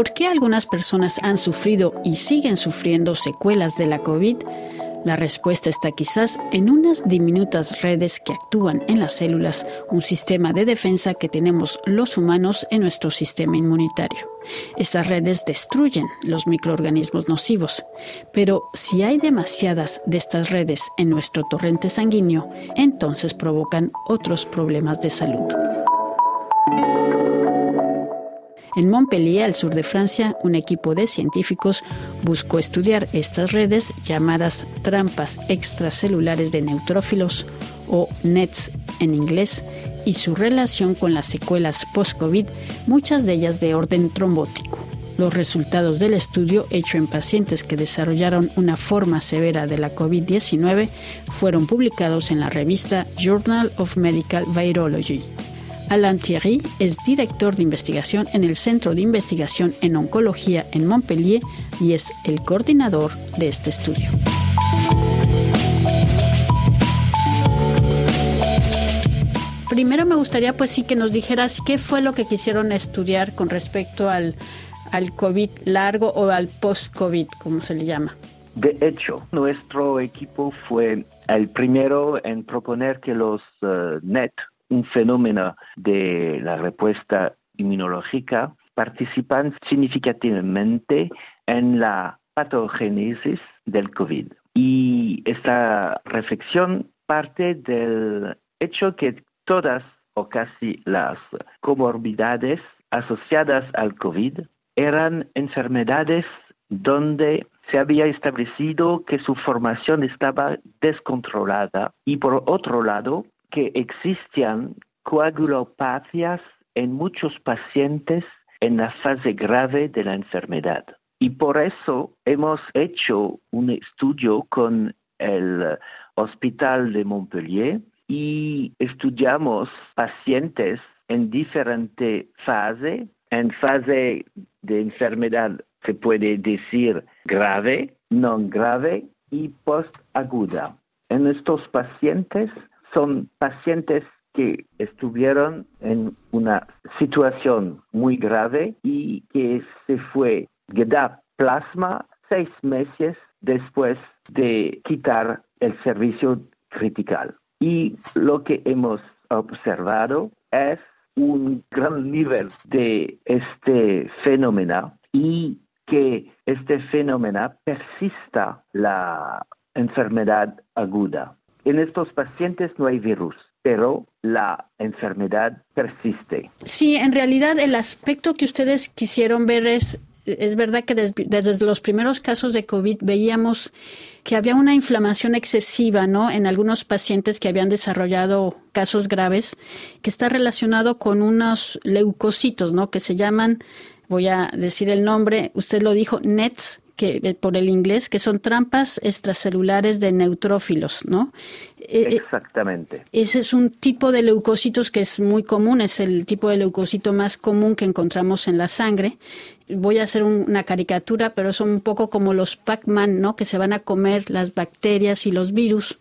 ¿Por qué algunas personas han sufrido y siguen sufriendo secuelas de la COVID? La respuesta está quizás en unas diminutas redes que actúan en las células, un sistema de defensa que tenemos los humanos en nuestro sistema inmunitario. Estas redes destruyen los microorganismos nocivos, pero si hay demasiadas de estas redes en nuestro torrente sanguíneo, entonces provocan otros problemas de salud. En Montpellier, al sur de Francia, un equipo de científicos buscó estudiar estas redes llamadas trampas extracelulares de neutrófilos o NETs en inglés y su relación con las secuelas post-COVID, muchas de ellas de orden trombótico. Los resultados del estudio hecho en pacientes que desarrollaron una forma severa de la COVID-19 fueron publicados en la revista Journal of Medical Virology. Alain Thierry es director de investigación en el Centro de Investigación en Oncología en Montpellier y es el coordinador de este estudio. Primero me gustaría pues sí que nos dijeras qué fue lo que quisieron estudiar con respecto al, al COVID largo o al post-COVID, como se le llama. De hecho, nuestro equipo fue el primero en proponer que los uh, NET un fenómeno de la respuesta inmunológica participan significativamente en la patogénesis del COVID. Y esta reflexión parte del hecho que todas o casi las comorbidades asociadas al COVID eran enfermedades donde se había establecido que su formación estaba descontrolada y por otro lado que existían coagulopatias en muchos pacientes en la fase grave de la enfermedad. Y por eso hemos hecho un estudio con el Hospital de Montpellier y estudiamos pacientes en diferente fase. En fase de enfermedad se puede decir grave, no grave y postaguda. En estos pacientes son pacientes que estuvieron en una situación muy grave y que se fue da plasma seis meses después de quitar el servicio critical. Y lo que hemos observado es un gran nivel de este fenómeno y que este fenómeno persista la enfermedad aguda. En estos pacientes no hay virus, pero la enfermedad persiste. Sí, en realidad el aspecto que ustedes quisieron ver es, es verdad que desde, los primeros casos de COVID veíamos que había una inflamación excesiva, ¿no? En algunos pacientes que habían desarrollado casos graves, que está relacionado con unos leucocitos, ¿no? Que se llaman, voy a decir el nombre, usted lo dijo, NETs, que eh, por el inglés, que son trampas extracelulares de neutrófilos, ¿no? Eh, eh, Exactamente. Ese es un tipo de leucocitos que es muy común, es el tipo de leucocito más común que encontramos en la sangre. Voy a hacer una caricatura, pero son un poco como los Pac-Man, ¿no? Que se van a comer las bacterias y los virus.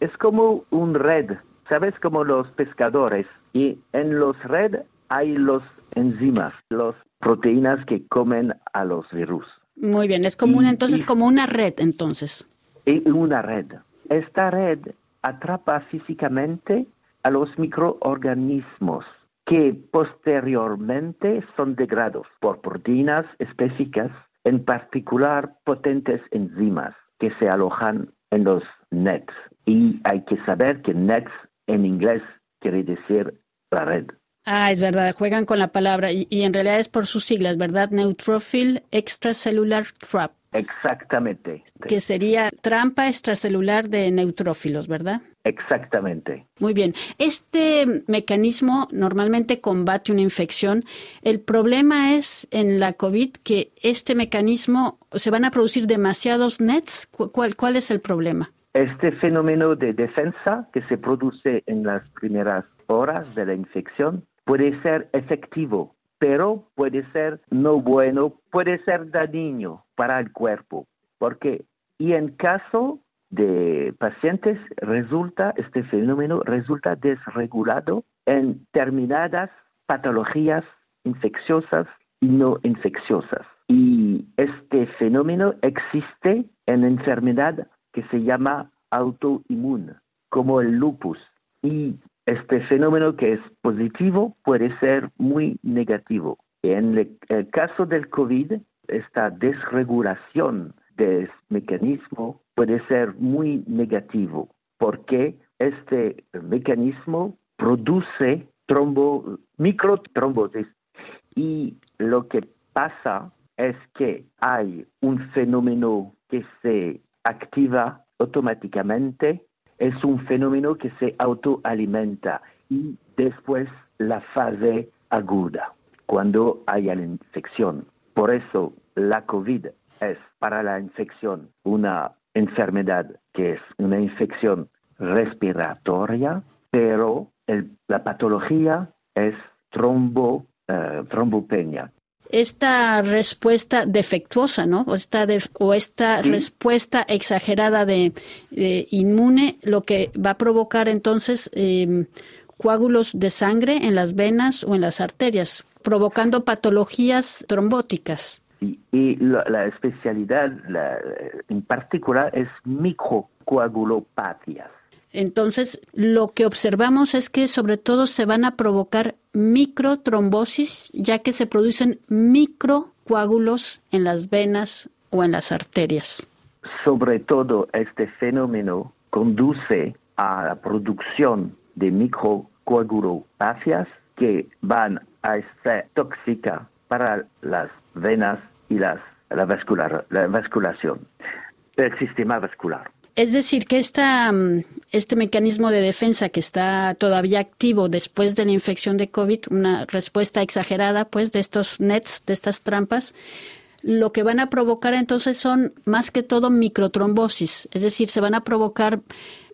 Es como un red, ¿sabes? Como los pescadores. Y en los red hay los enzimas, las proteínas que comen a los virus. Muy bien, es como una, entonces como una red, entonces. Una red. Esta red atrapa físicamente a los microorganismos que posteriormente son degradados por proteínas específicas, en particular potentes enzimas que se alojan en los nets. Y hay que saber que nets en inglés quiere decir la red. Ah, es verdad, juegan con la palabra y, en realidad es por sus siglas, ¿verdad? Neutrophil Extracellular Trap. Exactamente. Que sería trampa extracelular de neutrófilos, ¿verdad? Exactamente. Muy bien. Este mecanismo normalmente combate una infección. El problema es en la COVID que este mecanismo se van a producir demasiados nets. ¿Cuál, cuál es el problema? Este fenómeno de defensa que se produce en las primeras horas de la infección puede ser efectivo, pero puede ser no bueno, puede ser dañino para el cuerpo. Porque, y en caso de pacientes, resulta, este fenómeno resulta desregulado en determinadas patologías infecciosas y no infecciosas. Y este fenómeno existe en enfermedad que se llama autoinmune, como el lupus. Y este fenómeno que es positivo puede ser muy negativo. En el, caso del COVID, esta desregulación del mecanismo puede ser muy negativo porque este mecanismo produce trombo, microtrombosis y lo que pasa es que hay un fenómeno que se activa automáticamente, es un fenómeno que se autoalimenta y después la fase aguda, cuando hay la infección. Por eso la COVID es para la infección una enfermedad que es una infección respiratoria, pero la patología es trombo, eh, trombopenia. Esta respuesta defectuosa, ¿no? O esta, o esta respuesta exagerada de, inmune, lo que va a provocar entonces em, coágulos de sangre en las venas o en las arterias, provocando patologías trombóticas. Y, la, especialidad en particular es microcoagulopatias. Entonces, lo que observamos es que sobre todo se van a provocar microtrombosis, ya que se producen microcoágulos en las venas o en las arterias. Sobre todo, este fenómeno conduce a la producción de microcoagulopacias que van a ser tóxicas para las venas y las, la, vascular, la vasculación, el sistema vascular. Es decir, que esta, mm, este mecanismo de defensa que está todavía activo después de la infección de COVID, una respuesta exagerada pues de estos nets, de estas trampas, lo que van a provocar entonces son más que todo microtrombosis, es decir, se van a provocar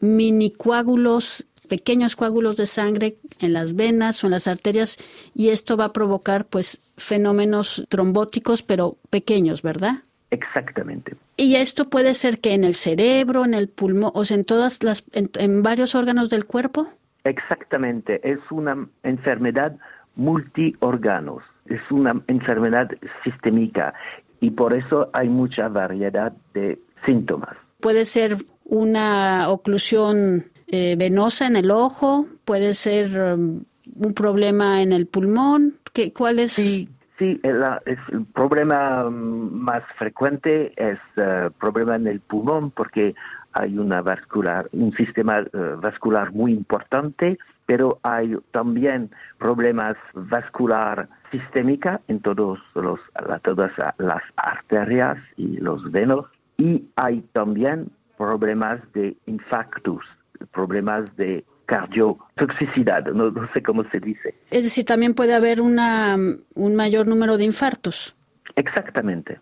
mini coágulos, pequeños coágulos de sangre en las venas o en las arterias y esto va a provocar pues fenómenos trombóticos pero pequeños, ¿verdad? Exactamente. Y esto puede ser que en el cerebro, en el pulmón, o sea, en todas las, en, varios órganos del cuerpo. Exactamente. Es una enfermedad multiórganos. Es una enfermedad sistémica y por eso hay mucha variedad de síntomas. Puede ser una oclusión eh, venosa en el ojo, puede ser um, un problema en el pulmón. ¿Qué, ¿Cuál es? Sí, Sí, el, problema mm, más frecuente es el eh, problema en el pulmón porque hay una vascular, un sistema eh, vascular muy importante, pero hay también problemas vascular sistémica en todos los, todas las arterias y los venos y hay también problemas de infarctus, problemas de cardiotoxicidad, no, no sé cómo se dice. Es decir, también puede haber una, un mayor número de infartos. Exactamente.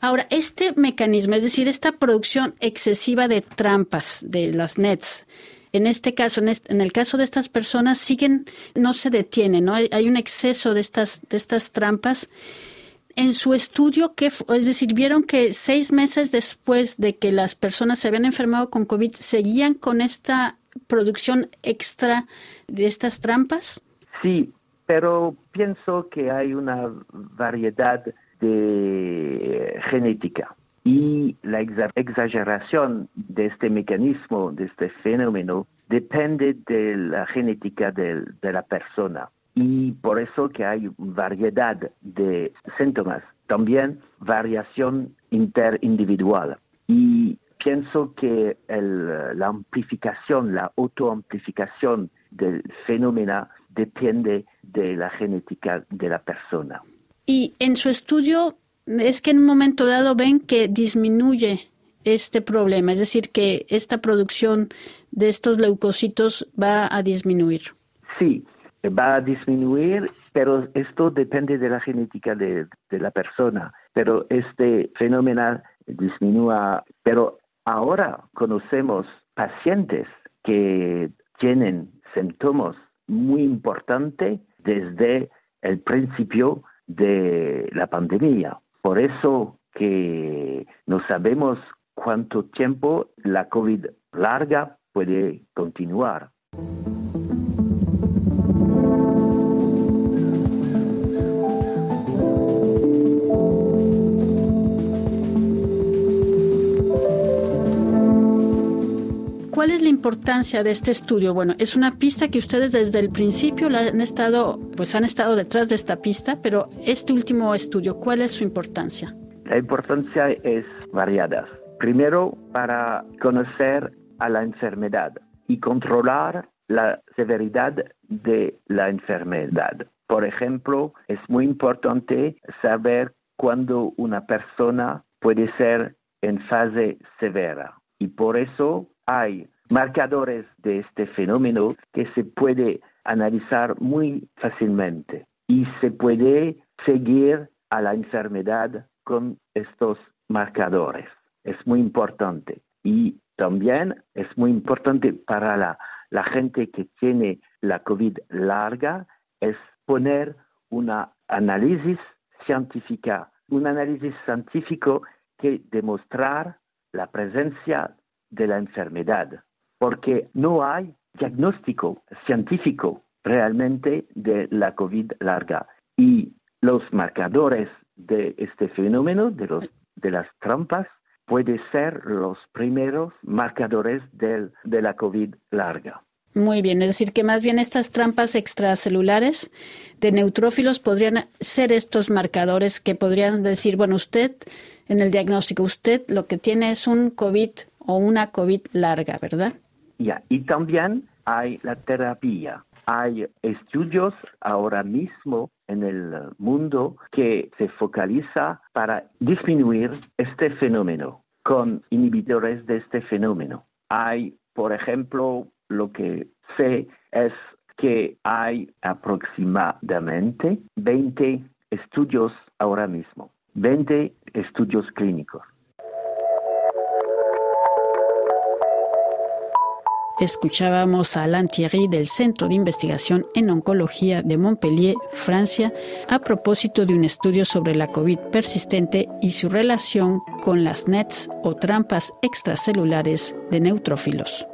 Ahora, este mecanismo, es decir, esta producción excesiva de trampas de las nets, en este caso, en, el caso de estas personas, siguen, no se detienen, ¿no? Hay, hay, un exceso de estas, de estas trampas. En su estudio, ¿qué, es decir, vieron que seis meses después de que las personas se habían enfermado con COVID, seguían con esta producción extra de estas trampas? Sí, pero pienso que hay una variedad de genética y la exageración de este mecanismo, de este fenómeno, depende de la genética de, de la persona y por eso que hay variedad de síntomas, también variación interindividual. Y pienso que la amplificación, la autoamplificación del fenómeno depende de la genética de la persona. Y en su estudio es que en un momento dado ven que disminuye este problema, es decir, que esta producción de estos leucocitos va a disminuir. Sí, va a disminuir, pero esto depende de la genética de, de la persona. Pero este fenómeno disminuye, pero Ahora conocemos pacientes que tienen síntomas muy importantes desde el principio de la pandemia. Por eso que no sabemos cuánto tiempo la COVID larga puede continuar. Cuál es la importancia de este estudio? Bueno, es una pista que ustedes desde el principio la han estado, pues han estado detrás de esta pista, pero este último estudio, ¿cuál es su importancia? La importancia es variada. Primero, para conocer a la enfermedad y controlar la severidad de la enfermedad. Por ejemplo, es muy importante saber cuándo una persona puede ser en fase severa. Y por eso hay marcadores de este fenómeno que se puede analizar muy fácilmente y se puede seguir a la enfermedad con estos marcadores. Es muy importante. Y también es muy importante para la, gente que tiene la COVID larga, es poner un análisis científica, un análisis científico que demostrar la presencia de la enfermedad, porque no hay diagnóstico científico realmente de la COVID larga y los marcadores de este fenómeno, de, los, de las trampas, pueden ser los primeros marcadores de la COVID larga. Muy bien, es decir, que más bien estas trampas extracelulares de neutrófilos podrían ser estos marcadores que podrían decir, bueno, usted en el diagnóstico, usted lo que tiene es un COVID o una COVID larga, ¿verdad? Y también hay la terapia. Hay estudios ahora mismo en el mundo que se focaliza para disminuir este fenómeno con inhibidores de este fenómeno. Hay, por ejemplo, lo que sé es que hay aproximadamente 20 estudios ahora mismo, 20 estudios clínicos. Escuchábamos a Alain Thierry del Centro de Investigación en Oncología de Montpellier, Francia, a propósito de un estudio sobre la COVID persistente y su relación con las NETs o trampas extracelulares de neutrófilos.